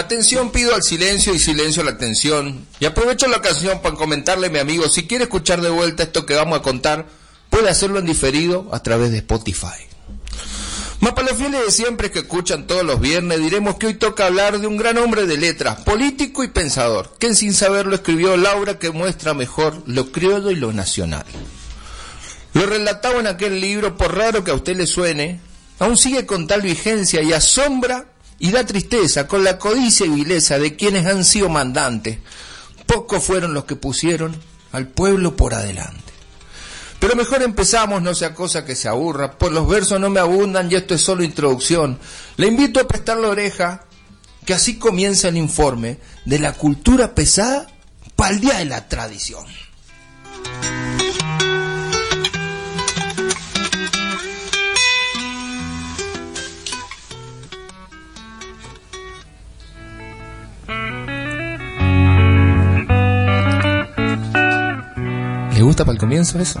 Atención, pido al silencio y silencio a la atención. Y aprovecho la ocasión para comentarle mi amigo, si quiere escuchar de vuelta esto que vamos a contar, puede hacerlo en diferido a través de Spotify. Más para los fieles de siempre que escuchan todos los viernes, diremos que hoy toca hablar de un gran hombre de letras, político y pensador, que sin saberlo escribió Laura que muestra mejor lo criollo y lo nacional. Lo relataba en aquel libro, por raro que a usted le suene, aún sigue con tal vigencia y asombra y da tristeza con la codicia y vileza de quienes han sido mandantes. Pocos fueron los que pusieron al pueblo por adelante. Pero mejor empezamos, no sea cosa que se aburra, pues los versos no me abundan y esto es solo introducción. Le invito a prestar la oreja, que así comienza el informe de la cultura pesada para el día de la tradición. ¿Le gusta para el comienzo eso?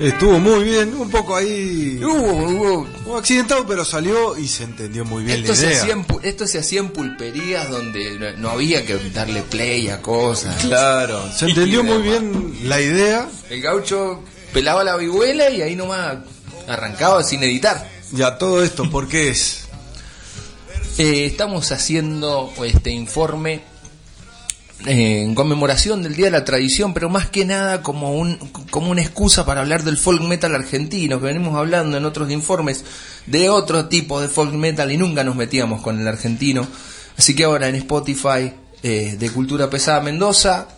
Estuvo muy bien, un poco ahí. Hubo, hubo. accidentado, pero salió y se entendió muy bien Esto la se, idea. hacía en, pu- esto se hacía en pulperías donde no, no había que darle play a cosas. Claro, se entendió muy bien la idea. El gaucho pelaba la vihuela y ahí nomás arrancaba sin editar. Ya todo esto, ¿por qué es? Eh, estamos haciendo este informe eh, en conmemoración del Día de la Tradición, pero más que nada como, un, como una excusa para hablar del folk metal argentino, que venimos hablando en otros informes de otro tipo de folk metal y nunca nos metíamos con el argentino. Así que ahora en Spotify eh, de Cultura Pesada Mendoza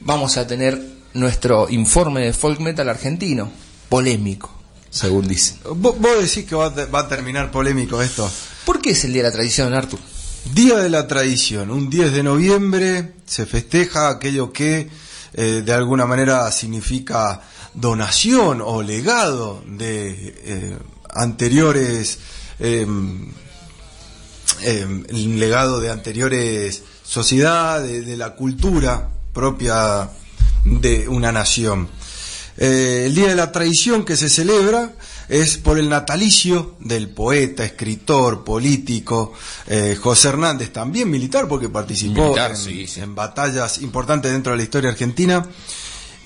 vamos a tener nuestro informe de folk metal argentino, polémico, según dicen. Vos, vos decís que va a, va a terminar polémico esto. ¿Por qué es el Día de la Tradición, Artur? Día de la Tradición, un 10 de noviembre se festeja aquello que eh, de alguna manera significa donación o legado de eh, anteriores, eh, el legado de anteriores sociedades, de la cultura propia de una nación. Eh, el Día de la Tradición que se celebra es por el natalicio del poeta, escritor, político eh, José Hernández, también militar porque participó Militar, en, sí, sí. en batallas importantes dentro de la historia argentina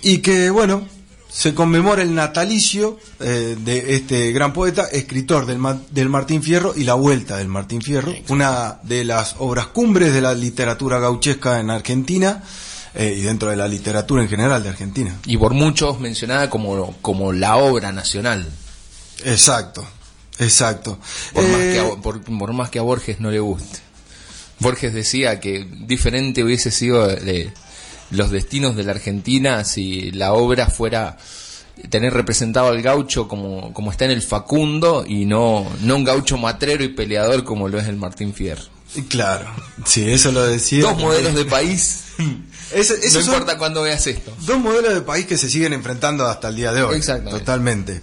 y que bueno se conmemora el natalicio eh, de este gran poeta, escritor del, Ma- del Martín Fierro y la vuelta del Martín Fierro, una de las obras cumbres de la literatura gauchesca en Argentina eh, y dentro de la literatura en general de Argentina. y por muchos mencionada como, como la obra nacional, Exacto, exacto. por, más Eh, que a, por, por más que a Borges no le guste. Borges decía que diferente hubiese sido eh, los destinos de la Argentina si la obra fuera tener representado al gaucho como, como está en el Facundo y no, no un gaucho matrero y peleador como lo es el Martín Fierro. Claro, sí, eso lo decía. Dos modelos de país, Ese- no importa cuándo veas esto. dos modelos de país que se siguen enfrentando hasta el día de hoy. Exactamente. Totalmente.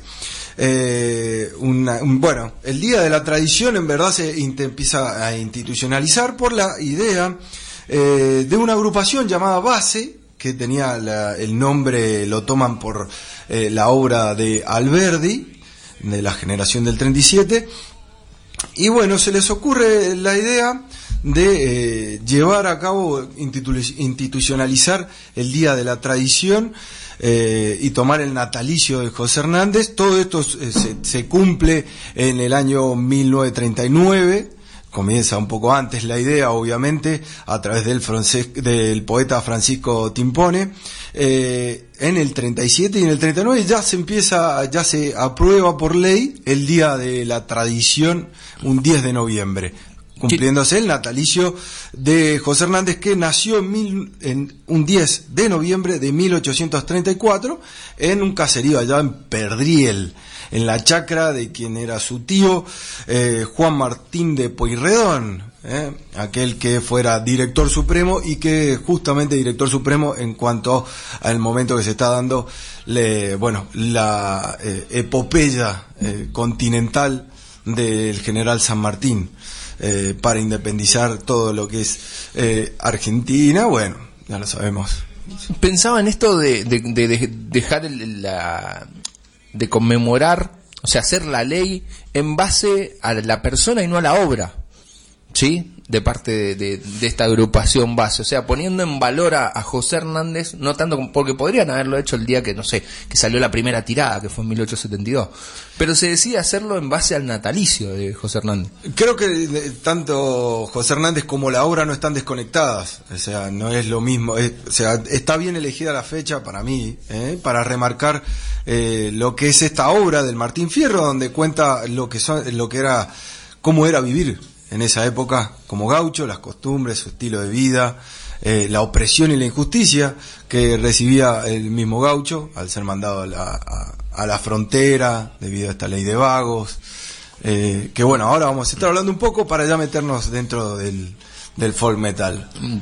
Eh, una- un- bueno, el Día de la Tradición en verdad se empieza a institucionalizar por la idea eh, de una agrupación llamada Base, que tenía la- el nombre, lo toman por eh, la obra de Alberdi, de la generación del 37, y bueno, se les ocurre la idea de eh, llevar a cabo, institu- institucionalizar el Día de la Tradición eh, y tomar el natalicio de José Hernández. Todo esto eh, se, cumple en el año 1939. Comienza un poco antes la idea, obviamente, a través del, del poeta Francisco Timpone. En el 37 y en el 39 ya se empieza, ya se aprueba por ley el Día de la Tradición, un 10 de noviembre, cumpliéndose el natalicio de José Hernández que nació en, mil- en un 10 de noviembre de 1834 en un caserío allá en Perdriel, en la chacra de quien era su tío eh, Juan Martín de Pueyrredón, eh, aquel que fuera director supremo y que justamente director supremo en cuanto al momento que se está dando le, bueno, la eh, epopeya continental del general San Martín eh, para independizar todo lo que es eh, Argentina, bueno, ya lo sabemos. Pensaba en esto de, de- de- de dejar el- la, de conmemorar, o sea, hacer la ley en base a la persona y no a la obra. ¿Sí? De parte de, esta agrupación base, o sea, poniendo en valor a, José Hernández, no tanto porque podrían haberlo hecho el día que, no sé, que salió la primera tirada, que fue en 1872, pero se decide hacerlo en base al natalicio de José Hernández. Creo que tanto José Hernández como la obra no están desconectadas, o sea, no es lo mismo, o sea, está bien elegida la fecha para mí, ¿eh? para remarcar eh, lo que es esta obra del Martín Fierro, donde cuenta lo que, son, lo que era, cómo era vivir en esa época como gaucho, las costumbres, su estilo de vida, eh, la opresión y la injusticia que recibía el mismo gaucho al ser mandado a la, frontera debido a esta ley de vagos. Eh, que bueno, ahora vamos a estar hablando un poco para ya meternos dentro del, del folk metal. Mm,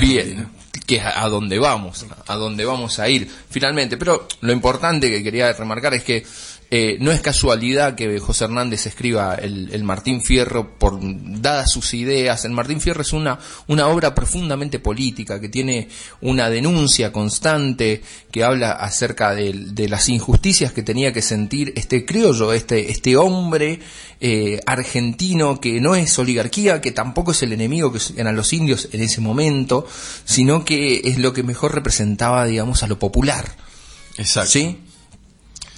bien, que es a dónde vamos, a dónde vamos a ir finalmente. Pero lo importante que quería remarcar es que eh, no es casualidad que José Hernández escriba el, Martín Fierro por dadas sus ideas. El Martín Fierro es una, una obra profundamente política que tiene una denuncia constante que habla acerca de, las injusticias que tenía que sentir este criollo, este, este hombre eh, argentino que no es oligarquía, que tampoco es el enemigo que eran los indios en ese momento, sino que es lo que mejor representaba, digamos, a lo popular. Exacto. ¿Sí?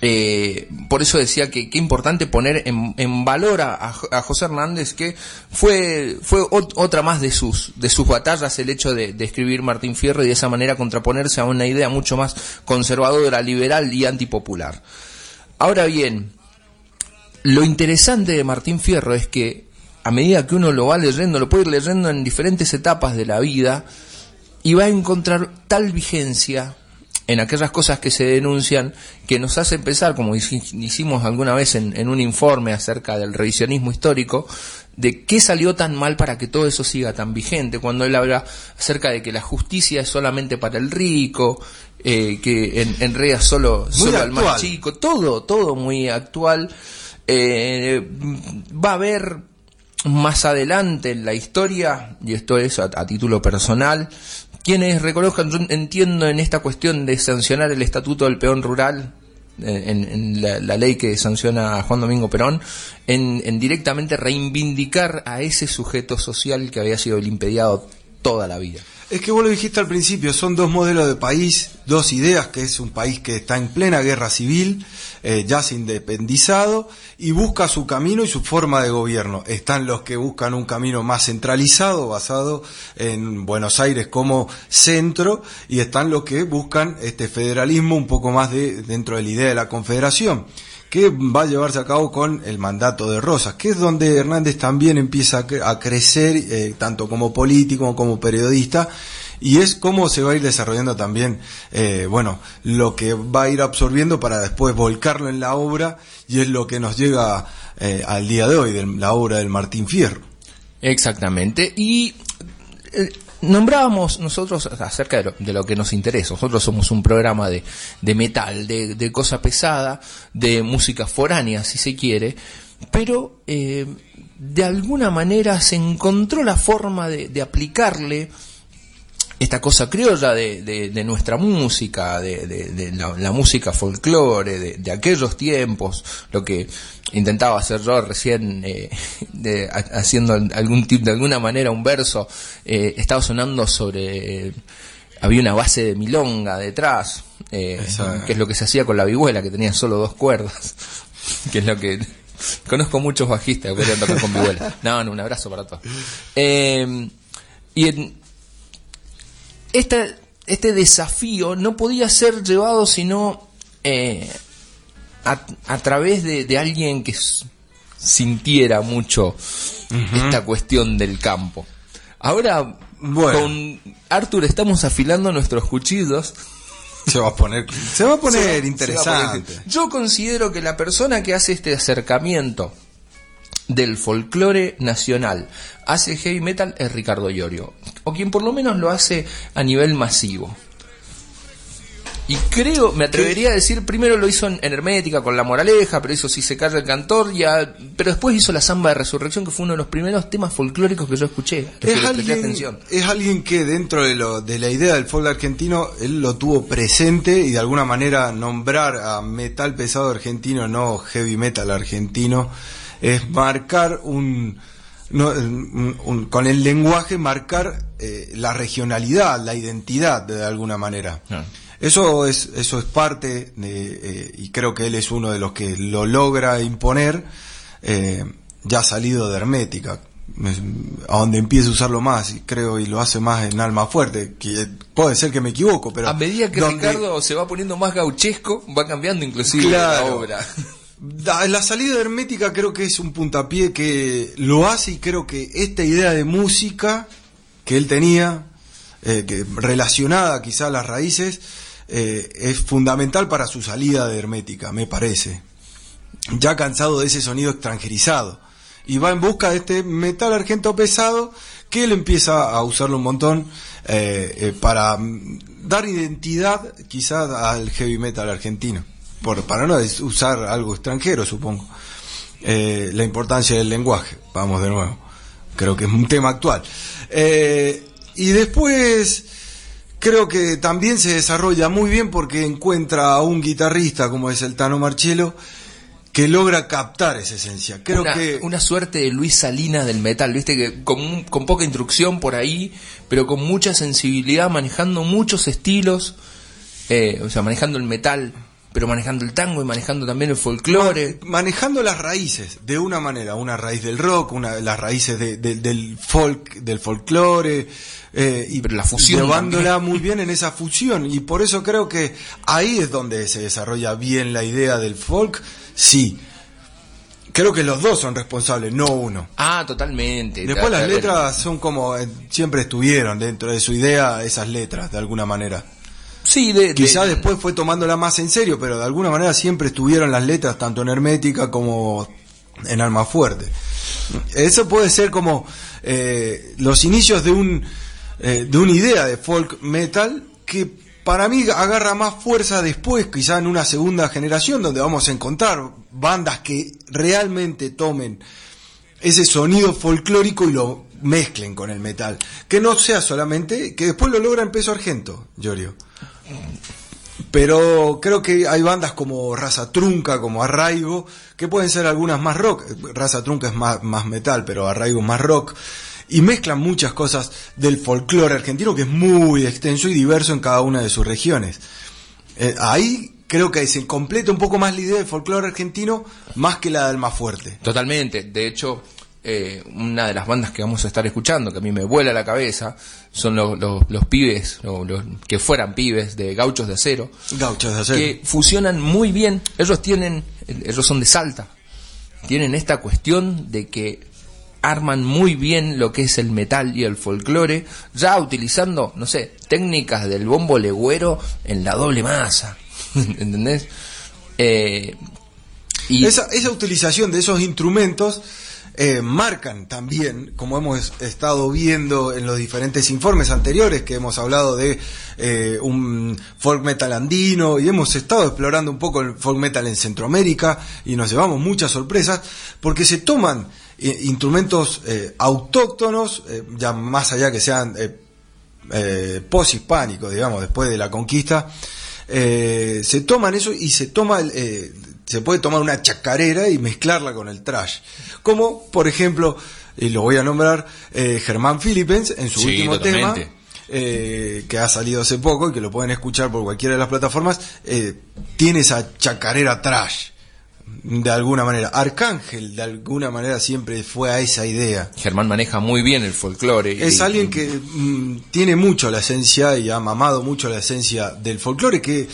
Eh, por eso decía que qué importante poner en, valor a, José Hernández, que fue, fue otra más de sus, de sus batallas el hecho de, escribir Martín Fierro y de esa manera contraponerse a una idea mucho más conservadora, liberal y antipopular. Ahora bien, lo interesante de Martín Fierro es que a medida que uno lo va leyendo, lo puede ir leyendo en diferentes etapas de la vida y va a encontrar tal vigencia en aquellas cosas que se denuncian que nos hace pensar, como hicimos alguna vez en, un informe acerca del revisionismo histórico, de qué salió tan mal para que todo eso siga tan vigente, cuando él habla acerca de que la justicia es solamente para el rico, eh, que en, en solo, solo al más chico, todo, todo muy actual. Eh, va a haber más adelante en la historia, y esto es a título personal, quienes reconozcan, yo entiendo en esta cuestión de sancionar el estatuto del peón rural, eh, en, la, ley que sanciona a Juan Domingo Perón, en, directamente reivindicar a ese sujeto social que había sido impediado toda la vida. Es que vos lo dijiste al principio, son dos modelos de país, dos ideas, que es un país que está en plena guerra civil, eh, ya se independizado, y busca su camino y su forma de gobierno. Están los que buscan un camino más centralizado, basado en Buenos Aires como centro, y están los que buscan este federalismo un poco más de, dentro de la idea de la confederación que va a llevarse a cabo con el mandato de Rosas, que es donde Hernández también empieza a crecer, eh, tanto como político como periodista, y es cómo se va a ir desarrollando también, eh, bueno, lo que va a ir absorbiendo para después volcarlo en la obra, y es lo que nos llega eh, al día de hoy, de la obra del Martín Fierro. Exactamente, y Nombrábamos nosotros acerca de lo, que nos interesa. Nosotros somos un programa de, de metal, de, de, cosa pesada, de música foránea, si se quiere, pero eh, de alguna manera se encontró la forma de, de aplicarle esta cosa criolla de, de, nuestra música, de, la, música folclore, de, aquellos tiempos, lo que intentaba hacer yo recién, eh, haciendo algún tip, de alguna manera un verso, eh, estaba sonando sobre, había una base de milonga detrás, eh, que es lo que se hacía con la vihuela, que tenía solo dos cuerdas, que es lo que... Conozco muchos bajistas que querían tocar con vihuela. No, no, un abrazo para todos. y en, este desafío no podía ser llevado sino eh, a, través de, alguien que sintiera mucho esta cuestión del campo. Ahora, con Arthur estamos afilando nuestros cuchillos. Se va a poner, se va a poner interesante. Yo considero que la persona que hace este acercamiento del folclore nacional hace heavy metal es Ricardo Llorio, o quien por lo menos lo hace a nivel masivo. Y creo, me atrevería a decir, primero lo hizo en, Hermética con La Moraleja, pero eso sí se calla el cantor, ya, pero después hizo La Zamba de Resurrección, que fue uno de los primeros temas folclóricos que yo escuché. Es, alguien, es alguien que dentro de, lo, de la idea del folk argentino, él lo tuvo presente y de alguna manera nombrar a metal pesado argentino, no heavy metal argentino, es marcar un, con el lenguaje marcar eh, la regionalidad, la identidad de, alguna manera. Ah. Eso es eso es parte de, y creo que él es uno de los que lo logra imponer ya salido de hermética a donde empiece a usarlo más, y creo, y lo hace más en alma fuerte, que puede ser que me equivoco, pero... A medida que Ricardo se va poniendo más gauchesco, va cambiando inclusive la obra. La salida hermética creo que es un puntapié que lo hace y creo que esta idea de música que él tenía, eh, que relacionada quizá a las raíces, eh, es fundamental para su salida de hermética, me parece. Ya cansado de ese sonido extranjerizado y va en busca de este metal argento pesado que él empieza a usarlo un montón eh, para mm, dar identidad quizá al heavy metal argentino, por, para no usar algo extranjero supongo. Eh, la importancia del lenguaje, vamos de nuevo, creo que es un tema actual. y después creo que también se desarrolla muy bien porque encuentra a un guitarrista como es el Tano Marchelo, que logra captar esa esencia. Creo una, que una suerte de Luis Salinas del metal, viste que con, con poca instrucción por ahí, pero con mucha sensibilidad, manejando muchos estilos, eh, o sea, manejando el metal, pero manejando el tango y manejando también el folclore. manejando las raíces, de una manera, una raíz del rock, una las raíces del folk, del folclore, eh, y pero la fusión llevándola muy bien en esa fusión. Y por eso creo que ahí es donde se desarrolla bien la idea del folk Sí. Creo que los dos son responsables, no uno. Ah, totalmente. Después las letras son como eh, siempre estuvieron dentro de su idea esas letras, de alguna manera. Sí, quizá después fue tomándola más en serio, pero de alguna manera siempre estuvieron las letras tanto en Hermética como en Alma Fuerte. Eso puede ser como eh, los inicios de un eh, de una idea de folk metal que para mí agarra más fuerza después, quizá en una segunda generación, donde vamos a encontrar bandas que realmente tomen ese sonido folclórico y lo mezclen con el metal. Que no sea solamente, que después lo logra en peso argento, Giorgio. Pero creo que hay bandas como Raza Trunca, como Arraigo, que pueden ser algunas más rock. Raza Trunca es más, más metal, pero Arraigo más rock y mezclan muchas cosas del folclore argentino que es muy extenso y diverso en cada una de sus regiones. Eh, ahí creo que se completa un poco más la idea del folclore argentino más que la del más fuerte. Totalmente. De hecho, eh, una de las bandas que vamos a estar escuchando, que a mí me vuela la cabeza, son los, los, pibes, los, que fueran pibes de Gauchos de Acero. Gauchos de Acero. Que fusionan muy bien. Ellos tienen, ellos son de Salta. Tienen esta cuestión de que arman muy bien lo que es el metal y el folclore, ya utilizando, no sé, técnicas del bombo legüero en la doble masa. ¿Entendés? Eh, y esa, esa utilización de esos instrumentos eh, marcan también, como hemos estado viendo en los diferentes informes anteriores que hemos hablado de eh, un folk metal andino y hemos estado explorando un poco el folk metal en Centroamérica y nos llevamos muchas sorpresas porque se toman instrumentos eh, autóctonos, eh, ya más allá que sean poshispánicos, digamos, después de la conquista, se toman eso y se toma se puede tomar una chacarera y mezclarla con el trash. Como, por ejemplo, y lo voy a nombrar, Germán Philippens en su último tema. que ha salido hace poco y que lo pueden escuchar por cualquiera de las plataformas, tiene esa chacarera trash de alguna manera. Arcángel, de alguna manera, siempre fue a esa idea. Germán maneja muy bien el folclore. Es alguien que mm, tiene mucho la esencia y ha mamado mucho la esencia del folclore, que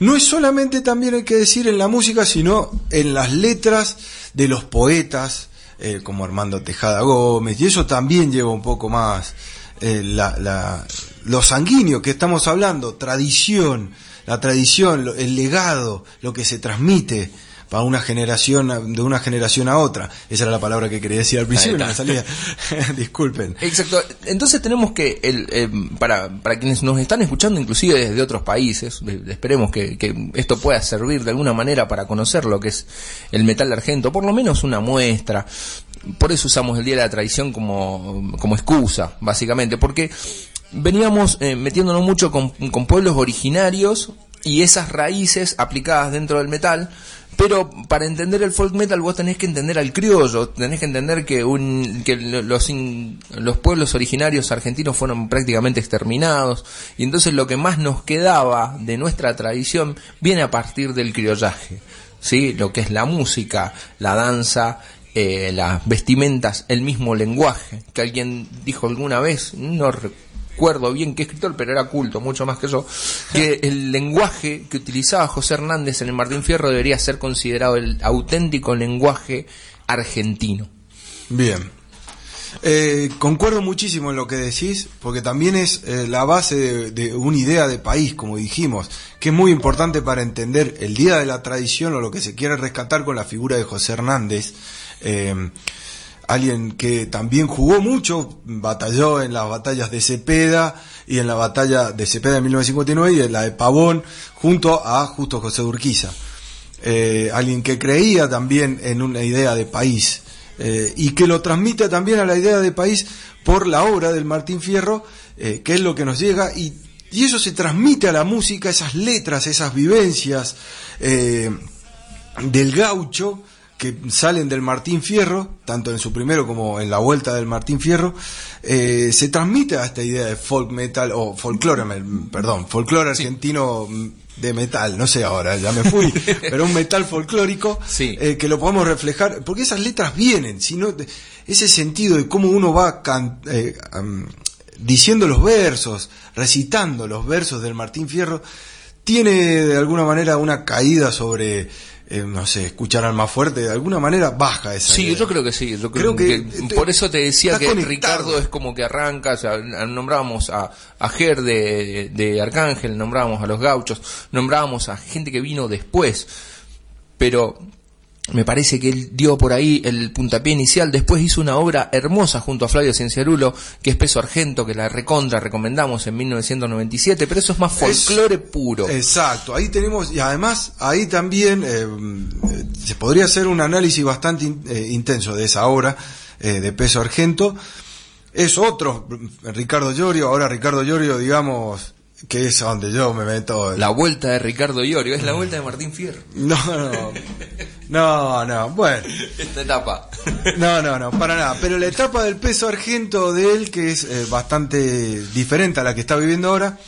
no es solamente también hay que decir en la música, sino en las letras de los poetas, eh, como Armando Tejada Gómez, y eso también lleva un poco más eh, la, la, lo sanguíneo que estamos hablando, tradición, la tradición, el legado, lo que se transmite para una generación, de una generación a otra. Esa era la palabra que quería decir al principio, no salía. Disculpen. Exacto. Entonces tenemos que, el, eh, para, para quienes nos están escuchando, inclusive desde otros países, esperemos que, que esto pueda servir de alguna manera para conocer lo que es el metal argento, por lo menos una muestra. Por eso usamos el Día de la Tradición como, como excusa, básicamente, porque veníamos eh, metiéndonos mucho con, con pueblos originarios y esas raíces aplicadas dentro del metal Pero para entender el folk metal vos tenés que entender al criollo, tenés que entender que, un, que los, los pueblos originarios argentinos fueron prácticamente exterminados y entonces lo que más nos quedaba de nuestra tradición viene a partir del criollaje. ¿sí? Lo que es la música, la danza, eh, las vestimentas, el mismo lenguaje, que alguien dijo alguna vez, no recuerdo bien qué escritor, pero era culto, mucho más que yo, que el lenguaje que utilizaba José Hernández en el Martín Fierro debería ser considerado el auténtico lenguaje argentino. Bien. Eh, concuerdo muchísimo en lo que decís, porque también es eh, la base de, una idea de país, como dijimos, que es muy importante para entender el Día de la Tradición o lo que se quiere rescatar con la figura de José Hernández. Eh, alguien que también jugó mucho, batalló en las batallas de Cepeda y en la batalla de Cepeda en 1959 y en la de Pavón junto a Justo José Urquiza. Eh, alguien que creía también en una idea de país eh, y que lo transmite también a la idea de país por la obra del Martín Fierro, eh, que es lo que nos llega y, eso se transmite a la música, esas letras, esas vivencias del gaucho que salen del Martín Fierro, tanto en su primero como en la vuelta del Martín Fierro, eh, se transmite a esta idea de folk metal, o folclore, perdón, folclore argentino de metal, no sé ahora, ya me fui, pero un metal folclórico eh, que lo podemos reflejar, porque esas letras vienen, sino ese sentido de cómo uno va eh, diciendo los versos, recitando los versos del Martín Fierro, tiene de alguna manera una caída sobre eh, no sé, escuchar más fuerte, de alguna manera baja esa. Sí, yo creo que sí, yo creo, que, por eso te decía que Ricardo es como que arranca, o sea, nombrábamos a, a Ger de, de Arcángel, nombrábamos a los gauchos, nombrábamos a gente que vino después, pero me parece que él dio por ahí el puntapié inicial, después hizo una obra hermosa junto a Flavio Cienciarulo, que es Peso Argento, que la recontra recomendamos en 1997, pero eso es más folclore puro. Exacto, ahí tenemos, y además ahí también eh, se podría hacer un análisis bastante eh, intenso de esa obra eh, de Peso Argento. Es otro, Ricardo Llorio, ahora Ricardo Llorio, digamos, que es donde yo me meto. La vuelta de Ricardo Iorio, es la vuelta de Martín Fierro. No, no. No, no, bueno. Esta etapa. No, no, no, para nada. Pero la etapa del peso argento de él, que es eh, bastante diferente a la que está viviendo ahora,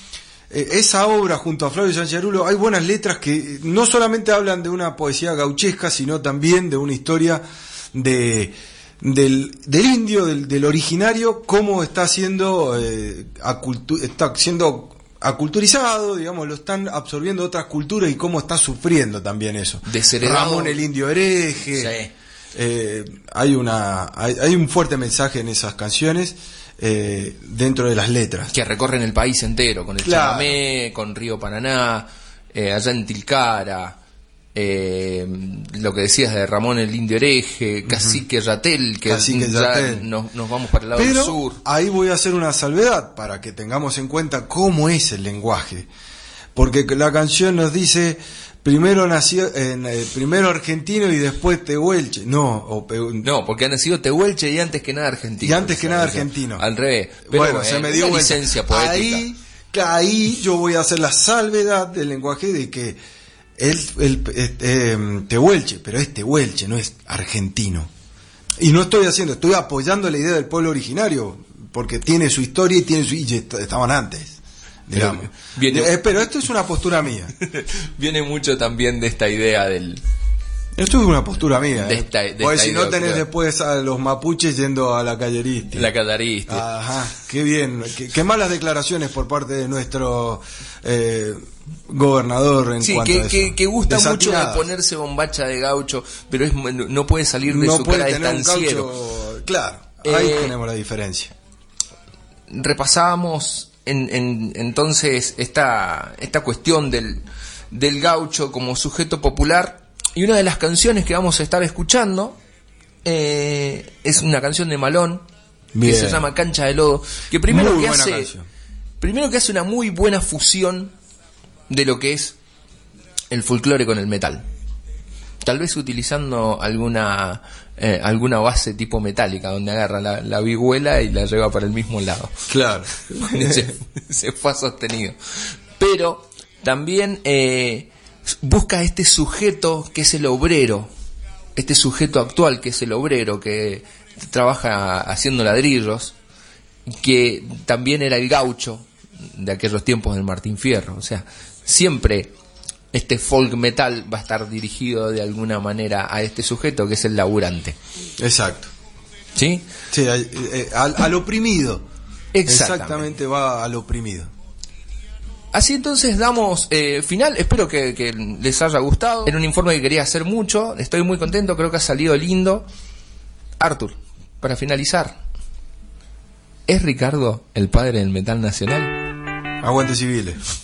eh, esa obra junto a Flavio Sancharulo, hay buenas letras que no solamente hablan de una poesía gauchesca, sino también de una historia de del, del indio, del, del originario, cómo está siendo, eh, está siendo aculturizado, digamos, lo están absorbiendo otras culturas y cómo está sufriendo también eso. Ramón el indio hereje. Eh, hay una hay, un fuerte mensaje en esas canciones eh, dentro de las letras que recorren el país entero con el chamamé con Río Paraná eh, allá en Tilcara eh, lo que decías de Ramón el Indio Hereje, Cacique Ratel, que ya Nos, vamos para el lado del sur. Ahí voy a hacer una salvedad para que tengamos en cuenta cómo es el lenguaje. Porque la canción nos dice primero nació en eh, primero argentino y después tehuelche. No, no, porque ha nacido tehuelche y antes que nada argentino. Y antes que nada argentino. Al revés. bueno, se me dio licencia poética. Ahí, ahí yo voy a hacer la salvedad del lenguaje de que el, el, eh, Tehuelche, pero es Tehuelche, no es argentino. Y no estoy haciendo, estoy apoyando la idea del pueblo originario, porque tiene su historia y tiene su, y estaban antes. Digamos. Eh, pero esto es una postura mía. Viene mucho también de esta idea del, esto es una postura mía. ¿eh? Porque si no tenés después a los mapuches yendo a la callerista. La callerista. Ajá, qué bien. Qué, malas declaraciones por parte de nuestro eh, gobernador en sí, cuanto que, a que, que, gusta mucho de ponerse bombacha de gaucho, pero es, no puede salir de su cara de estanciero. Claro, ahí eh, tenemos la diferencia. Repasábamos en, en, entonces esta, esta cuestión del, del gaucho como sujeto popular y una de las canciones que vamos a estar escuchando eh, es una canción de Malón que se llama Cancha de Lodo, que primero que hace primero que hace una muy buena fusión de lo que es el folclore con el metal. Tal vez utilizando alguna eh, alguna base tipo metálica donde agarra la, la vihuela y la lleva para el mismo lado. Claro. se, fue sostenido. Pero también eh, busca este sujeto que es el obrero, este sujeto actual que es el obrero, que trabaja haciendo ladrillos, que también era el gaucho de aquellos tiempos del Martín Fierro. O sea, siempre este folk metal va a estar dirigido de alguna manera a este sujeto que es el laburante. Exacto. ¿Sí? Sí, al, eh, al oprimido. Exactamente. Exactamente va al oprimido. Así entonces damos eh, final, espero que, que les haya gustado. Era un informe que quería hacer mucho, estoy muy contento, creo que ha salido lindo. Arthur, para finalizar, ¿es Ricardo el padre del metal nacional? Aguante civiles.